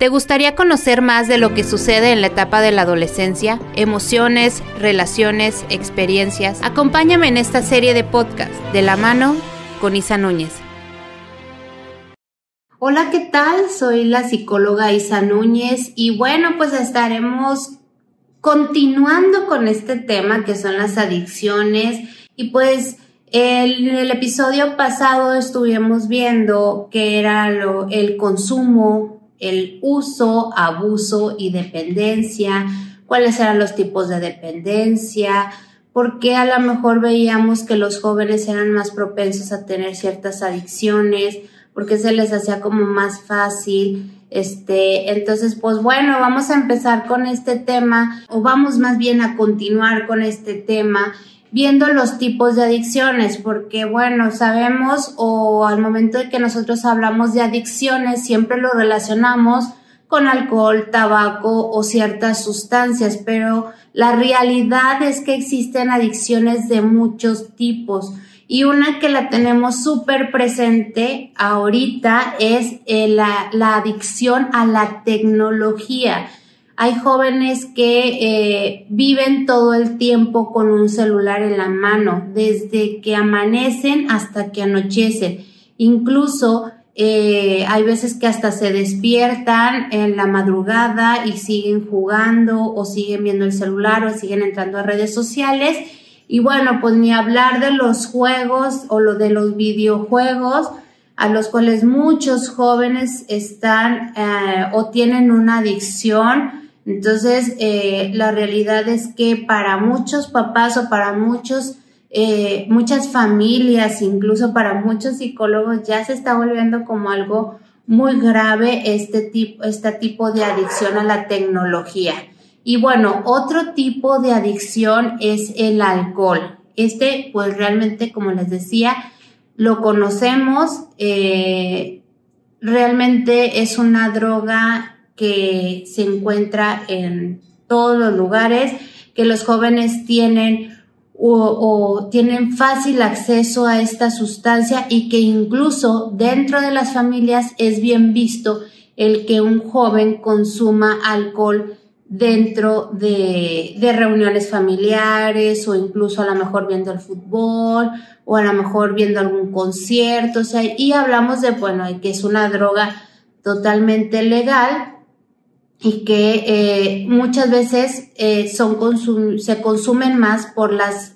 ¿Te gustaría conocer más de lo que sucede en la etapa de la adolescencia? Emociones, relaciones, experiencias. Acompáñame en esta serie de podcast de la mano con Isa Núñez. Hola, ¿qué tal? Soy la psicóloga Isa Núñez y bueno, pues estaremos continuando con este tema que son las adicciones y pues en el episodio pasado estuvimos viendo que era lo, el consumo el uso, abuso y dependencia, cuáles eran los tipos de dependencia, por qué a lo mejor veíamos que los jóvenes eran más propensos a tener ciertas adicciones, porque se les hacía como más fácil. Este, entonces, pues bueno, vamos a empezar con este tema, o vamos más bien a continuar con este tema viendo los tipos de adicciones, porque bueno, sabemos o al momento de que nosotros hablamos de adicciones, siempre lo relacionamos con alcohol, tabaco o ciertas sustancias, pero la realidad es que existen adicciones de muchos tipos. Y una que la tenemos súper presente ahorita es eh, la, la adicción a la tecnología. Hay jóvenes que eh, viven todo el tiempo con un celular en la mano, desde que amanecen hasta que anochecen. Incluso eh, hay veces que hasta se despiertan en la madrugada y siguen jugando o siguen viendo el celular o siguen entrando a redes sociales. Y bueno, pues ni hablar de los juegos o lo de los videojuegos a los cuales muchos jóvenes están eh, o tienen una adicción entonces, eh, la realidad es que para muchos papás o para muchos, eh, muchas familias, incluso para muchos psicólogos, ya se está volviendo como algo muy grave este tipo, este tipo de adicción a la tecnología. Y bueno, otro tipo de adicción es el alcohol. Este, pues realmente, como les decía, lo conocemos, eh, realmente es una droga que se encuentra en todos los lugares, que los jóvenes tienen o, tienen fácil acceso a esta sustancia y que incluso dentro de las familias es bien visto el que un joven consuma alcohol dentro de, de, reuniones familiares o incluso a lo mejor viendo el fútbol o a lo mejor viendo algún concierto, o sea, y hablamos de, bueno, que es una droga totalmente legal, y que eh, muchas veces eh, son se consumen más por las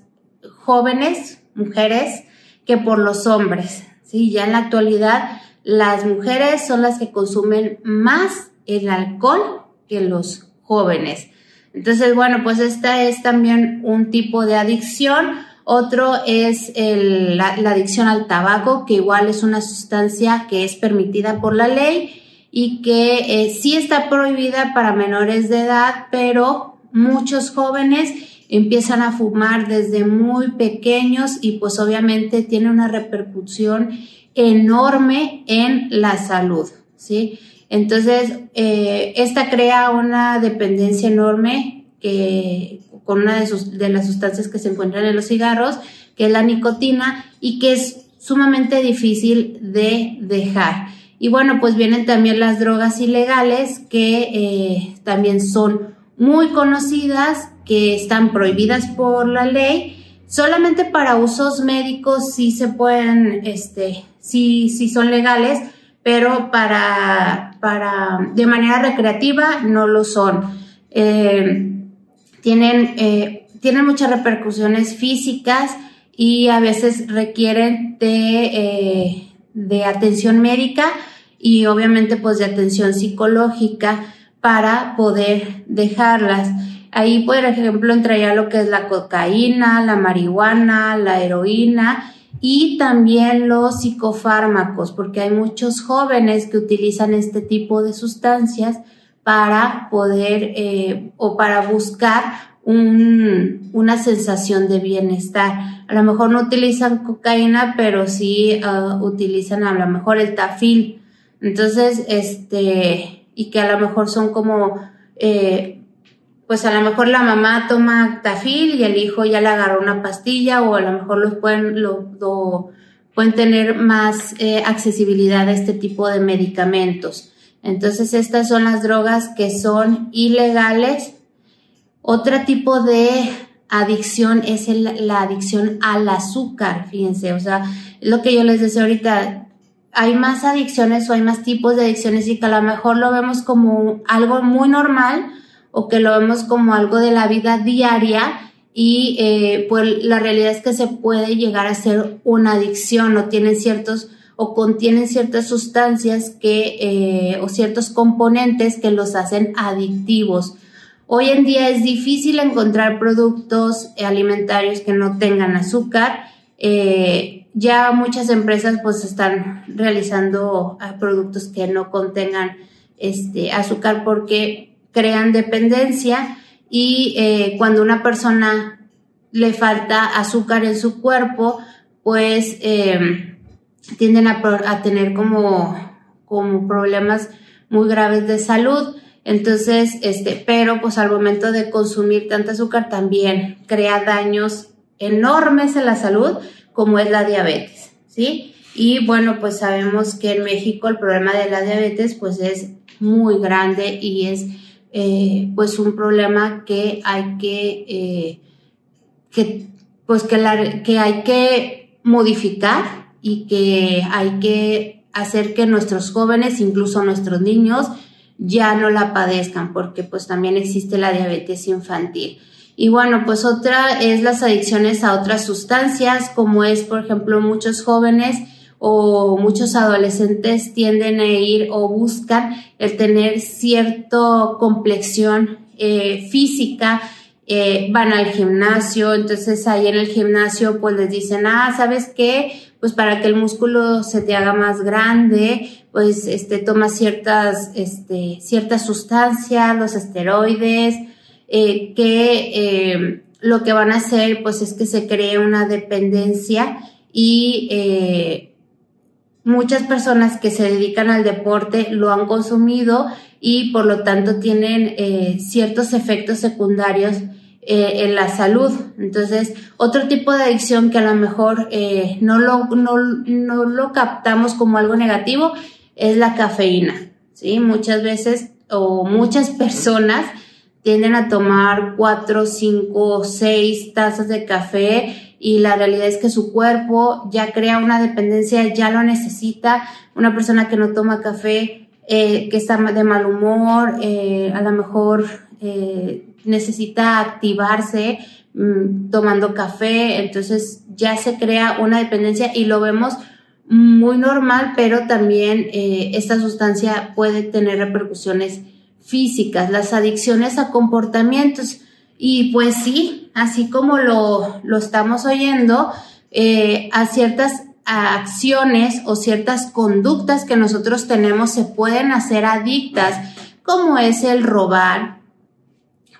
jóvenes mujeres que por los hombres. ¿sí? Ya en la actualidad las mujeres son las que consumen más el alcohol que los jóvenes. Entonces, bueno, pues esta es también un tipo de adicción. Otro es la, la adicción al tabaco, que igual es una sustancia que es permitida por la ley y que eh, sí está prohibida para menores de edad, pero muchos jóvenes empiezan a fumar desde muy pequeños y pues obviamente tiene una repercusión enorme en la salud, ¿sí? Entonces, eh, esta crea una dependencia enorme que, con una de, las sustancias que se encuentran en los cigarros, que es la nicotina y que es sumamente difícil de dejar. Y bueno, pues vienen también las drogas ilegales que eh, también son muy conocidas, que están prohibidas por la ley. Solamente para usos médicos sí se pueden, este, sí, sí son legales, pero para, para, de manera recreativa no lo son. Eh, tienen, eh, tienen muchas repercusiones físicas y a veces requieren de, de atención médica y obviamente pues de atención psicológica para poder dejarlas. Ahí, por ejemplo, entraría lo que es la cocaína, la marihuana, la heroína y también los psicofármacos, porque hay muchos jóvenes que utilizan este tipo de sustancias para poder eh, o para buscar un, una sensación de bienestar. A lo mejor no utilizan cocaína, pero sí uh, utilizan a lo mejor el tafil entonces, este, y que a lo mejor son como, eh, pues a lo mejor la mamá toma tafil y el hijo ya le agarró una pastilla o a lo mejor los pueden, pueden tener más eh, accesibilidad a este tipo de medicamentos. Entonces estas son las drogas que son ilegales. Otro tipo de adicción es la adicción al azúcar, fíjense, o sea, lo que yo les decía ahorita, hay más adicciones o hay más tipos de adicciones y que a lo mejor lo vemos como algo muy normal o que lo vemos como algo de la vida diaria y eh, pues la realidad es que se puede llegar a ser una adicción o tienen ciertos o contienen ciertas sustancias que, eh, o ciertos componentes que los hacen adictivos. Hoy en día es difícil encontrar productos alimentarios que no tengan azúcar. Eh, ya muchas empresas pues están realizando ah, productos que no contengan este azúcar porque crean dependencia y eh, cuando una persona le falta azúcar en su cuerpo pues tienden a, tener como, como problemas muy graves de salud. Entonces, este, pero pues al momento de consumir tanta azúcar también crea daños enormes en la salud, como es la diabetes, ¿sí? Y bueno, pues sabemos que en México el problema de la diabetes pues es muy grande y es eh, pues un problema que hay que, eh, que pues que, la, que hay que modificar y que hay que hacer que nuestros jóvenes, incluso nuestros niños, ya no la padezcan, porque pues también existe la diabetes infantil. Y bueno, pues otra es las adicciones a otras sustancias, como es, por ejemplo, muchos jóvenes o muchos adolescentes tienden a ir o buscan el tener cierta complexión eh, física, eh, van al gimnasio, entonces ahí en el gimnasio pues les dicen, ah, ¿sabes qué? pues para que el músculo se te haga más grande, pues este, toma ciertas, este, ciertas sustancias, los esteroides, eh, que eh, lo que van a hacer pues es que se cree una dependencia y eh, muchas personas que se dedican al deporte lo han consumido y por lo tanto tienen ciertos efectos secundarios en la salud. Entonces, otro tipo de adicción que a lo mejor no, lo, no, no, lo captamos como algo negativo es la cafeína. ¿sí? Muchas veces o muchas personas tienden a tomar cuatro, cinco, seis tazas de café y la realidad es que su cuerpo ya crea una dependencia, ya lo necesita. Una persona que no toma café, eh, que está de mal humor, a lo mejor necesita activarse mm, tomando café, entonces ya se crea una dependencia y lo vemos muy normal, pero también eh, esta sustancia puede tener repercusiones físicas, las adicciones a comportamientos. Y pues sí, así como lo, lo estamos oyendo, eh, a ciertas acciones o ciertas conductas que nosotros tenemos se pueden hacer adictas, como es el robar,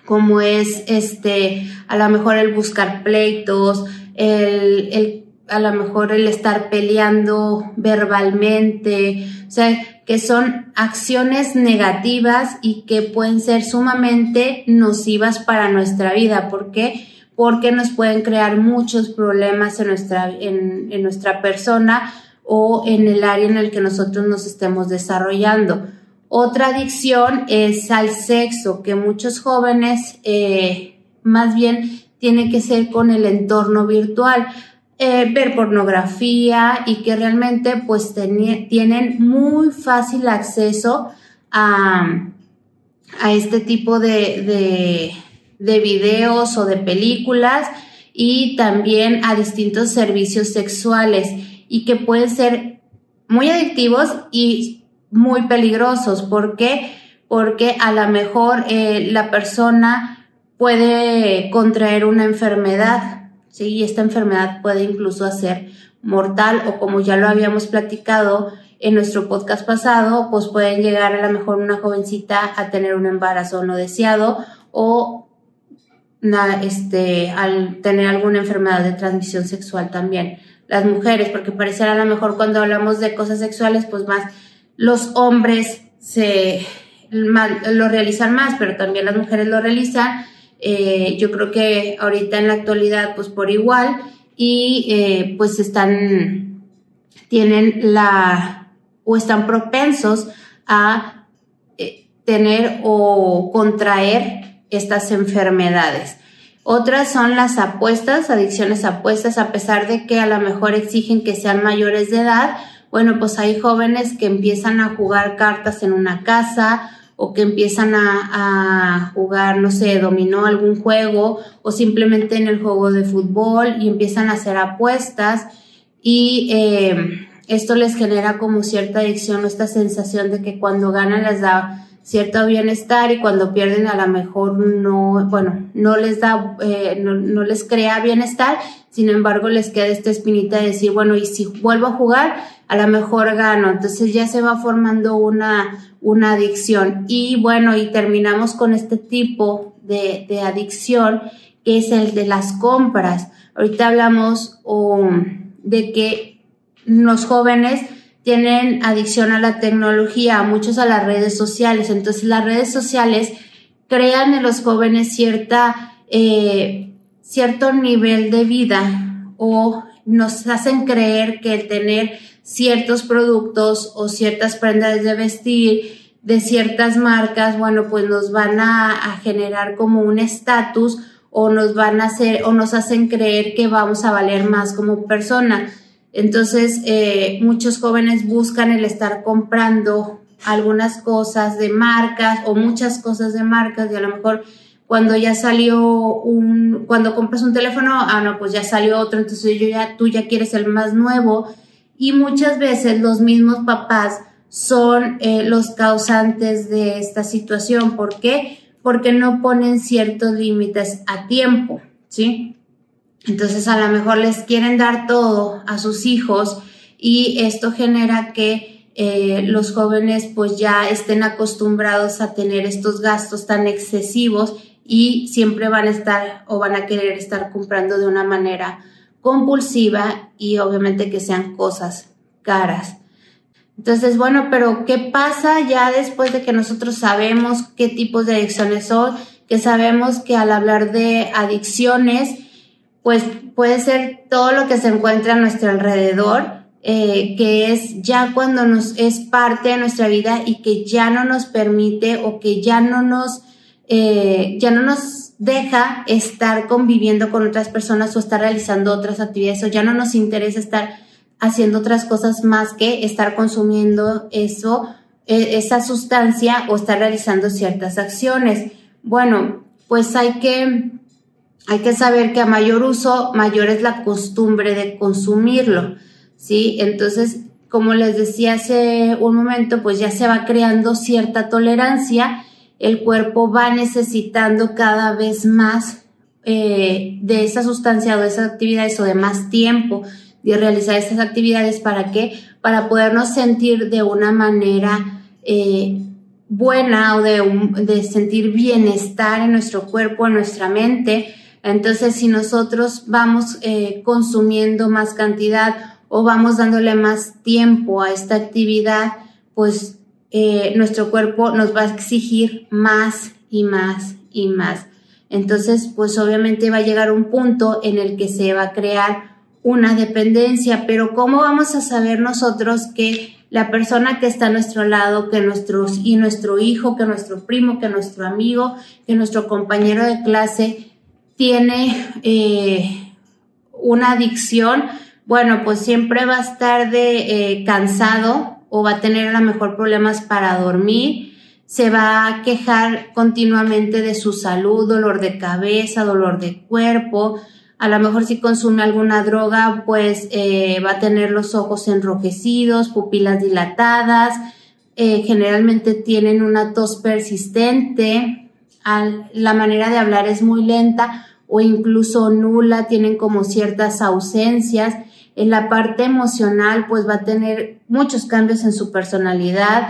como es este, a lo mejor el buscar pleitos, el, el, a lo mejor el estar peleando verbalmente, o sea, que son acciones negativas y que pueden ser sumamente nocivas para nuestra vida. ¿Por qué? Porque nos pueden crear muchos problemas en nuestra, en, nuestra persona o en el área en el que nosotros nos estemos desarrollando. Otra adicción es al sexo, que muchos jóvenes eh, más bien tiene que ser con el entorno virtual. Eh, ver pornografía y que realmente pues tienen muy fácil acceso a, a este tipo de, de, de, videos o de películas y también a distintos servicios sexuales y que pueden ser muy adictivos y muy peligrosos. ¿Por qué? Porque a lo mejor eh, la persona puede contraer una enfermedad, ¿sí? Y esta enfermedad puede incluso hacer mortal o como ya lo habíamos platicado en nuestro podcast pasado, pues pueden llegar a lo mejor una jovencita a tener un embarazo no deseado o este, al tener alguna enfermedad de transmisión sexual también. Las mujeres, porque parecerá a lo mejor cuando hablamos de cosas sexuales, pues más los hombres se lo realizan más, pero también las mujeres lo realizan. Eh, yo creo que ahorita en la actualidad, pues por igual, y eh, pues están, tienen la, o están propensos a tener o contraer estas enfermedades. Otras son las apuestas, adicciones apuestas, a pesar de que a lo mejor exigen que sean mayores de edad. Bueno, pues hay jóvenes que empiezan a jugar cartas en una casa o que empiezan a, jugar, no sé, dominó algún juego o simplemente en el juego de fútbol y empiezan a hacer apuestas y eh, esto les genera como cierta adicción o esta sensación de que cuando ganan les da cierto bienestar y cuando pierden a lo mejor no, bueno, no les da, eh, no, les crea bienestar, sin embargo les queda esta espinita de decir, bueno, y si vuelvo a jugar, a lo mejor gano, entonces ya se va formando una, una adicción y bueno, y terminamos con este tipo de, de adicción que es el de las compras. Ahorita hablamos de que los jóvenes tienen adicción a la tecnología, muchos a las redes sociales. Entonces las redes sociales crean en los jóvenes cierta, eh, cierto nivel de vida o nos hacen creer que el tener ciertos productos o ciertas prendas de vestir de ciertas marcas, bueno, pues nos van a, a generar como un estatus o nos van a hacer o nos hacen creer que vamos a valer más como persona. Entonces, eh, muchos jóvenes buscan el estar comprando algunas cosas de marcas o muchas cosas de marcas y a lo mejor cuando ya salió un, cuando compras un teléfono, ah, no, pues ya salió otro, entonces yo ya, tú ya quieres el más nuevo y muchas veces los mismos papás son eh, los causantes de esta situación. ¿Por qué? Porque no ponen ciertos límites a tiempo, ¿sí? Entonces a lo mejor les quieren dar todo a sus hijos y esto genera que eh, los jóvenes pues ya estén acostumbrados a tener estos gastos tan excesivos y siempre van a estar o van a querer estar comprando de una manera compulsiva y obviamente que sean cosas caras. Entonces, bueno, pero ¿qué pasa ya después de que nosotros sabemos qué tipos de adicciones son? Que sabemos que al hablar de adicciones, pues puede ser todo lo que se encuentra a nuestro alrededor, eh, que es ya cuando nos es parte de nuestra vida y que ya no nos permite o que ya no nos, eh, ya no nos deja estar conviviendo con otras personas o estar realizando otras actividades o ya no nos interesa estar haciendo otras cosas más que estar consumiendo eso, e, esa sustancia o estar realizando ciertas acciones. Bueno, pues hay que hay que saber que a mayor uso, mayor es la costumbre de consumirlo, ¿sí? Entonces, como les decía hace un momento, pues ya se va creando cierta tolerancia, el cuerpo va necesitando cada vez más eh, de esa sustancia o de esas actividades o de más tiempo de realizar esas actividades para qué? Para podernos sentir de una manera eh, buena o de, de sentir bienestar en nuestro cuerpo, en nuestra mente, entonces, si nosotros vamos eh, consumiendo más cantidad o vamos dándole más tiempo a esta actividad, pues eh, nuestro cuerpo nos va a exigir más y más y más. Entonces, pues obviamente va a llegar un punto en el que se va a crear una dependencia, pero ¿cómo vamos a saber nosotros que la persona que está a nuestro lado, que nuestros y nuestro hijo, que nuestro primo, que nuestro amigo, que nuestro compañero de clase tiene eh, una adicción, bueno, pues siempre va a estar de eh, cansado o va a tener a lo mejor problemas para dormir, se va a quejar continuamente de su salud, dolor de cabeza, dolor de cuerpo, a lo mejor si consume alguna droga, pues eh, va a tener los ojos enrojecidos, pupilas dilatadas, generalmente tienen una tos persistente, la manera de hablar es muy lenta o incluso nula, tienen como ciertas ausencias. En la parte emocional, pues va a tener muchos cambios en su personalidad,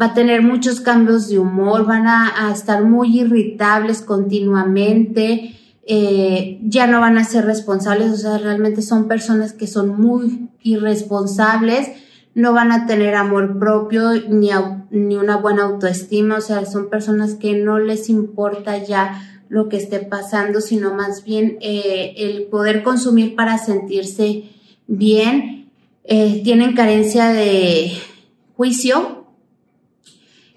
va a tener muchos cambios de humor, van a, estar muy irritables continuamente, eh, ya no van a ser responsables, o sea, realmente son personas que son muy irresponsables no van a tener amor propio ni, ni una buena autoestima, o sea, son personas que no les importa ya lo que esté pasando, sino más bien eh, el poder consumir para sentirse bien. Eh, tienen carencia de juicio,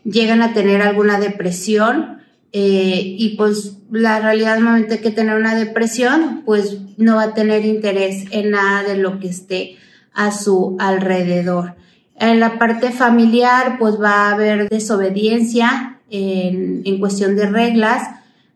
llegan a tener alguna depresión eh, y pues la realidad al momento que tener una depresión pues no va a tener interés en nada de lo que esté a su alrededor. En la parte familiar pues va a haber desobediencia en, en cuestión de reglas,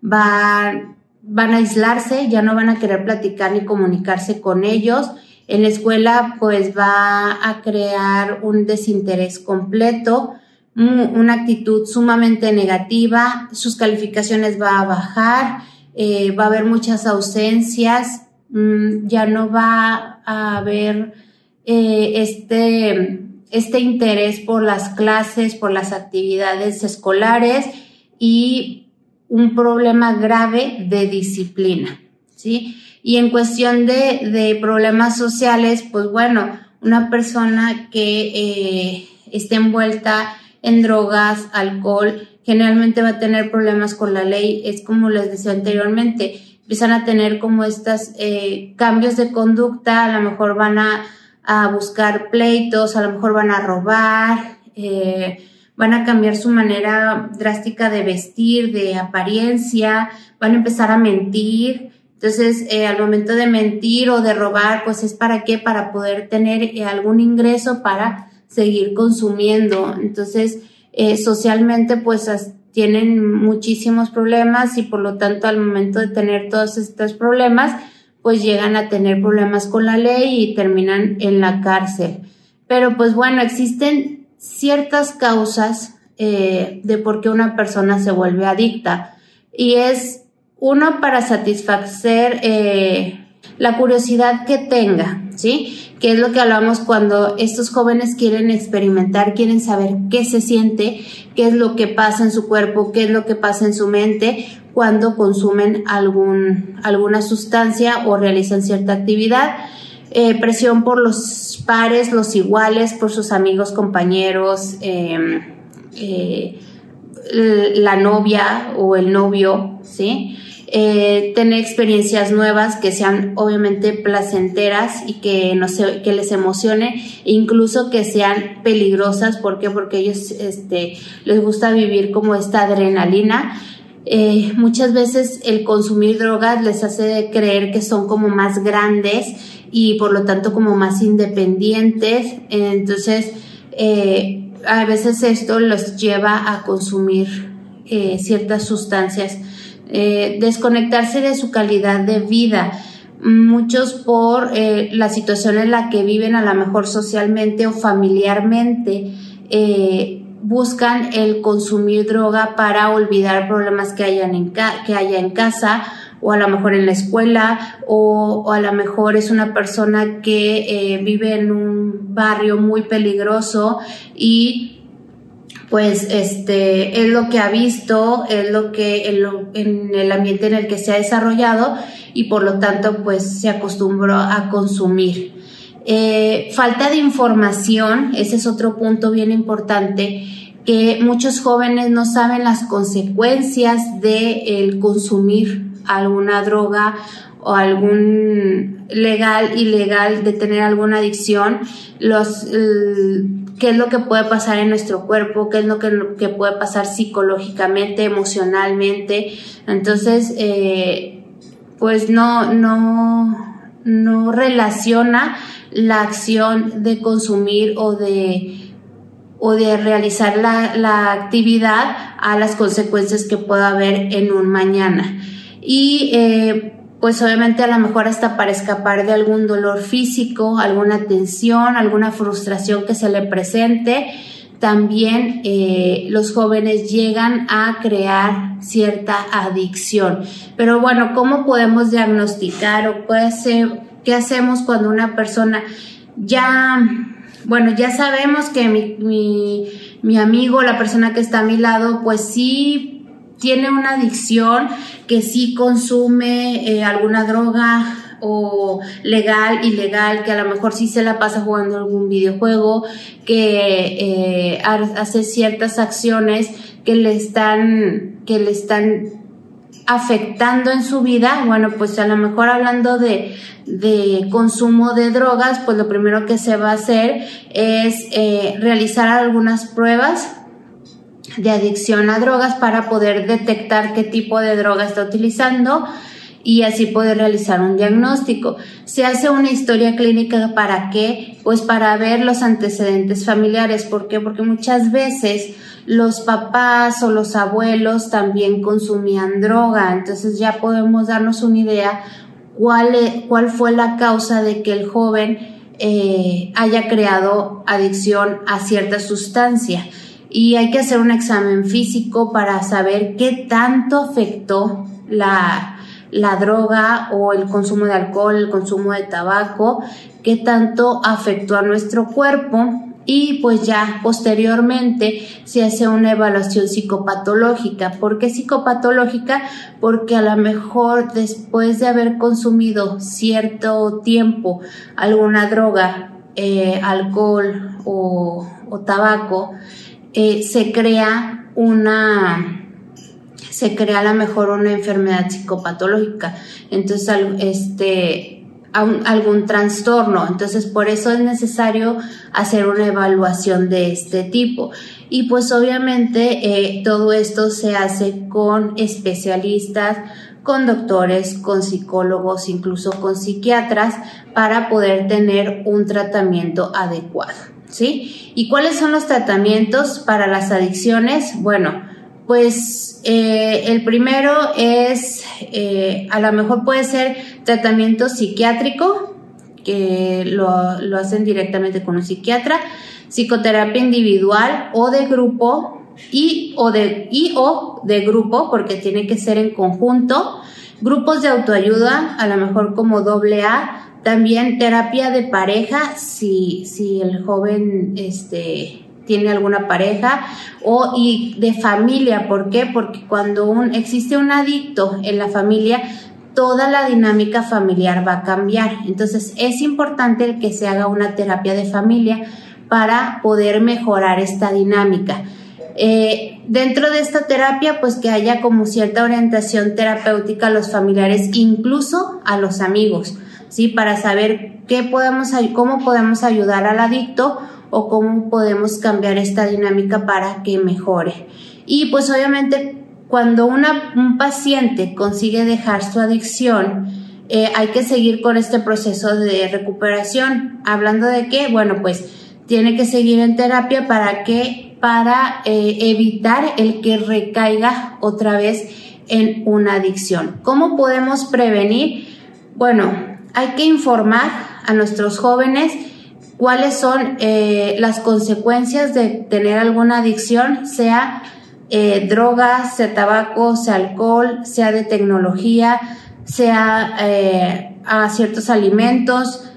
va, van a aislarse, ya no van a querer platicar ni comunicarse con ellos. En la escuela pues va a crear un desinterés completo, una actitud sumamente negativa, sus calificaciones va a bajar, eh, va a haber muchas ausencias, mm, ya no va a haber eh, este, este interés por las clases, por las actividades escolares y un problema grave de disciplina, ¿sí? Y en cuestión de, de problemas sociales, pues bueno, una persona que eh, esté envuelta en drogas, alcohol, generalmente va a tener problemas con la ley, es como les decía anteriormente, empiezan a tener como estos eh, cambios de conducta, a lo mejor van a, a, buscar pleitos, a lo mejor van a robar, eh, van a cambiar su manera drástica de vestir, de apariencia, van a empezar a mentir. Entonces, eh, al momento de mentir o de robar, pues es para qué? Para poder tener eh, algún ingreso para seguir consumiendo. Entonces, socialmente, pues tienen muchísimos problemas y por lo tanto al momento de tener todos estos problemas, pues llegan a tener problemas con la ley y terminan en la cárcel. Pero pues bueno, existen ciertas causas eh, de por qué una persona se vuelve adicta y es uno para satisfacer eh, la curiosidad que tenga, ¿sí? Que es lo que hablamos cuando estos jóvenes quieren experimentar, quieren saber qué se siente, qué es lo que pasa en su cuerpo, qué es lo que pasa en su mente cuando consumen algún, alguna sustancia o realizan cierta actividad. Eh, presión por los pares, los iguales, por sus amigos, compañeros, em, eh, la novia o el novio, ¿sí? Eh, tener experiencias nuevas que sean obviamente placenteras y que, no sé, que les emocione, incluso que sean peligrosas. ¿Por qué? Porque ellos este, les gusta vivir como esta adrenalina. Eh, muchas veces el consumir drogas les hace creer que son como más grandes y por lo tanto como más independientes. Entonces, eh, a veces esto los lleva a consumir ciertas sustancias eh, desconectarse de su calidad de vida. Muchos por eh, la situación en la que viven a lo mejor socialmente o familiarmente. Eh, buscan el consumir droga para olvidar problemas que, hayan en que haya en casa o a lo mejor en la escuela o, a lo mejor es una persona que vive en un barrio muy peligroso y pues este es lo que ha visto, es lo que en, el ambiente en el que se ha desarrollado y por lo tanto pues se acostumbró a consumir. Eh, falta de información, ese es otro punto bien importante, que muchos jóvenes no saben las consecuencias de el consumir alguna droga o algún legal, ilegal, de tener alguna adicción. Los, qué es lo que puede pasar en nuestro cuerpo, qué es lo que, puede pasar psicológicamente, emocionalmente. Entonces, eh, pues no, no, no relaciona la acción de consumir o de, o de realizar la, la actividad a las consecuencias que pueda haber en un mañana. Y eh, pues obviamente a lo mejor hasta para escapar de algún dolor físico, alguna tensión, alguna frustración que se le presente, también eh, los jóvenes llegan a crear cierta adicción. Pero bueno, ¿cómo podemos diagnosticar o qué hacemos cuando una persona ya, bueno, ya sabemos que mi, mi, mi amigo, la persona que está a mi lado, pues sí tiene una adicción, que sí consume eh, alguna droga o legal, ilegal, que a lo mejor sí se la pasa jugando algún videojuego, que eh, hace ciertas acciones que le están, que le están afectando en su vida, bueno, pues a lo mejor hablando de, de consumo de drogas, pues lo primero que se va a hacer es eh, realizar algunas pruebas de adicción a drogas para poder detectar qué tipo de droga está utilizando y así poder realizar un diagnóstico. Se hace una historia clínica para qué? Pues para ver los antecedentes familiares. ¿Por qué? Porque muchas veces los papás o los abuelos también consumían droga. Entonces ya podemos darnos una idea cuál, e, cuál fue la causa de que el joven eh, haya creado adicción a cierta sustancia. Y hay que hacer un examen físico para saber qué tanto afectó la, la droga o el consumo de alcohol, el consumo de tabaco, qué tanto afectó a nuestro cuerpo y pues ya posteriormente se hace una evaluación psicopatológica. ¿Por qué psicopatológica? Porque a lo mejor después de haber consumido cierto tiempo alguna droga, eh, alcohol o, tabaco, eh, se crea una se crea a lo mejor una enfermedad psicopatológica, entonces este, algún trastorno. Entonces, por eso es necesario hacer una evaluación de este tipo. Y pues obviamente eh, todo esto se hace con especialistas, con doctores, con psicólogos, incluso con psiquiatras, para poder tener un tratamiento adecuado. ¿Sí? ¿Y cuáles son los tratamientos para las adicciones? Bueno, pues eh, el primero es, eh, a lo mejor puede ser tratamiento psiquiátrico, que lo, lo, hacen directamente con un psiquiatra, psicoterapia individual o de grupo y o de, y o de grupo, porque tiene que ser en conjunto, grupos de autoayuda, a lo mejor como doble A, también terapia de pareja, si, si el joven este, tiene alguna pareja o y de familia. ¿Por qué? Porque cuando un, existe un adicto en la familia, toda la dinámica familiar va a cambiar. Entonces es importante que se haga una terapia de familia para poder mejorar esta dinámica. Eh, dentro de esta terapia, pues que haya como cierta orientación terapéutica a los familiares, incluso a los amigos, ¿sí? Para saber qué podemos, cómo podemos ayudar al adicto o cómo podemos cambiar esta dinámica para que mejore. Y pues obviamente cuando un paciente consigue dejar su adicción, eh, hay que seguir con este proceso de recuperación. Hablando de qué, bueno, pues tiene que seguir en terapia para que, para eh, evitar el que recaiga otra vez en una adicción. ¿Cómo podemos prevenir? Bueno, hay que informar a nuestros jóvenes cuáles son eh, las consecuencias de tener alguna adicción, sea eh, drogas, sea tabaco, sea alcohol, sea de tecnología, sea eh, a ciertos alimentos,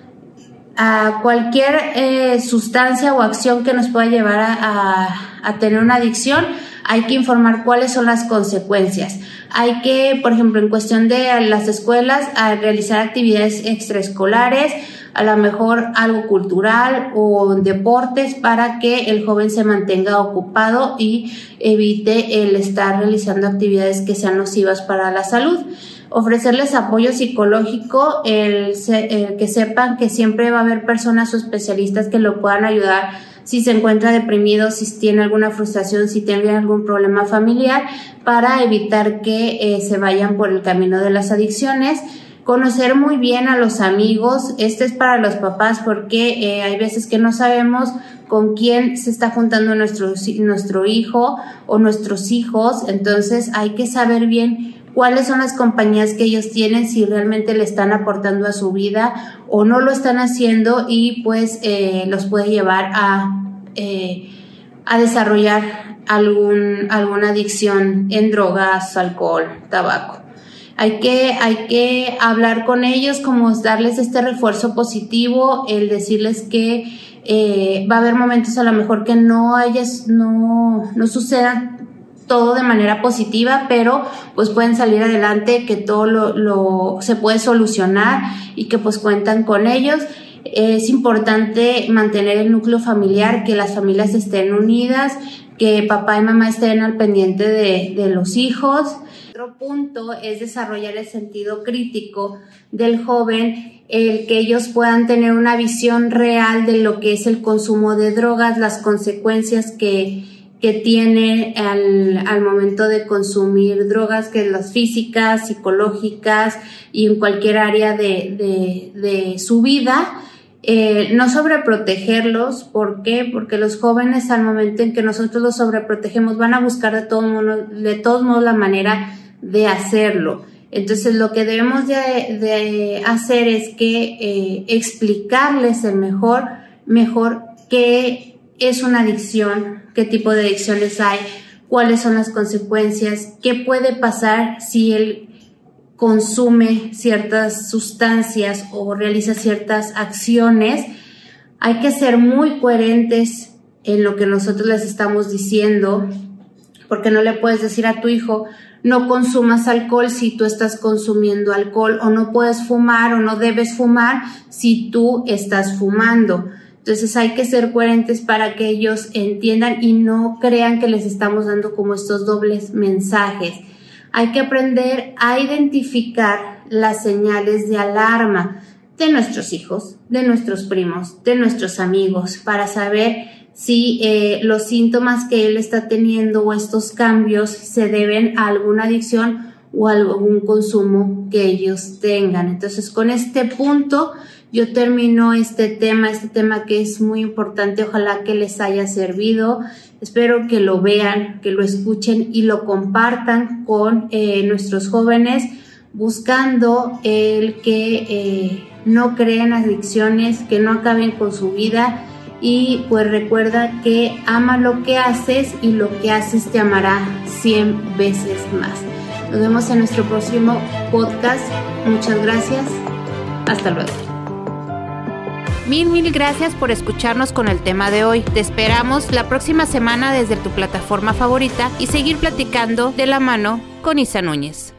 a cualquier sustancia o acción que nos pueda llevar a, tener una adicción, hay que informar cuáles son las consecuencias. Hay que, por ejemplo, en cuestión de las escuelas, realizar actividades extraescolares, a lo mejor algo cultural o deportes para que el joven se mantenga ocupado y evite el estar realizando actividades que sean nocivas para la salud. Ofrecerles apoyo psicológico, el, que sepan que siempre va a haber personas o especialistas que lo puedan ayudar si se encuentra deprimido, si tiene alguna frustración, si tiene algún problema familiar, para evitar que eh, se vayan por el camino de las adicciones conocer muy bien a los amigos. Este es para los papás porque eh, hay veces que no sabemos con quién se está juntando nuestro, nuestro hijo o nuestros hijos. Entonces hay que saber bien cuáles son las compañías que ellos tienen, si realmente le están aportando a su vida o no lo están haciendo y pues eh, los puede llevar a, eh, a desarrollar algún, alguna adicción en drogas, alcohol, tabaco. Hay que, hay que hablar con ellos, como darles este refuerzo positivo, el decirles que eh, va a haber momentos a lo mejor que no hayas, no, no suceda todo de manera positiva, pero pues pueden salir adelante, que todo lo, lo se puede solucionar y que pues cuentan con ellos. Es importante mantener el núcleo familiar, que las familias estén unidas, que papá y mamá estén al pendiente de, de los hijos otro punto es desarrollar el sentido crítico del joven, el que ellos puedan tener una visión real de lo que es el consumo de drogas, las consecuencias que, que tiene al, al, momento de consumir drogas, que las físicas, psicológicas y en cualquier área de, de, su vida. Eh, no sobreprotegerlos, ¿por qué? Porque los jóvenes al momento en que nosotros los sobreprotegemos van a buscar de, todo modo, de todos modos la manera de hacerlo. Entonces lo que debemos de, de hacer es que eh, explicarles el mejor, mejor qué es una adicción, qué tipo de adicciones hay, cuáles son las consecuencias, qué puede pasar si él consume ciertas sustancias o realiza ciertas acciones. Hay que ser muy coherentes en lo que nosotros les estamos diciendo, porque no le puedes decir a tu hijo, no consumas alcohol si tú estás consumiendo alcohol, o no puedes fumar o no debes fumar si tú estás fumando. Entonces hay que ser coherentes para que ellos entiendan y no crean que les estamos dando como estos dobles mensajes. Hay que aprender a identificar las señales de alarma de nuestros hijos, de nuestros primos, de nuestros amigos, para saber si eh, los síntomas que él está teniendo o estos cambios se deben a alguna adicción o algún consumo que ellos tengan. Entonces, con este punto yo termino este tema, este tema que es muy importante, ojalá que les haya servido. Espero que lo vean, que lo escuchen y lo compartan con eh, nuestros jóvenes, buscando el que eh, no creen adicciones, que no acaben con su vida y pues recuerda que ama lo que haces y lo que haces te amará 100 veces más. Nos vemos en nuestro próximo podcast. Muchas gracias. Hasta luego. Mil, mil gracias por escucharnos con el tema de hoy. Te esperamos la próxima semana desde tu plataforma favorita y seguir platicando de la mano con Isa Núñez.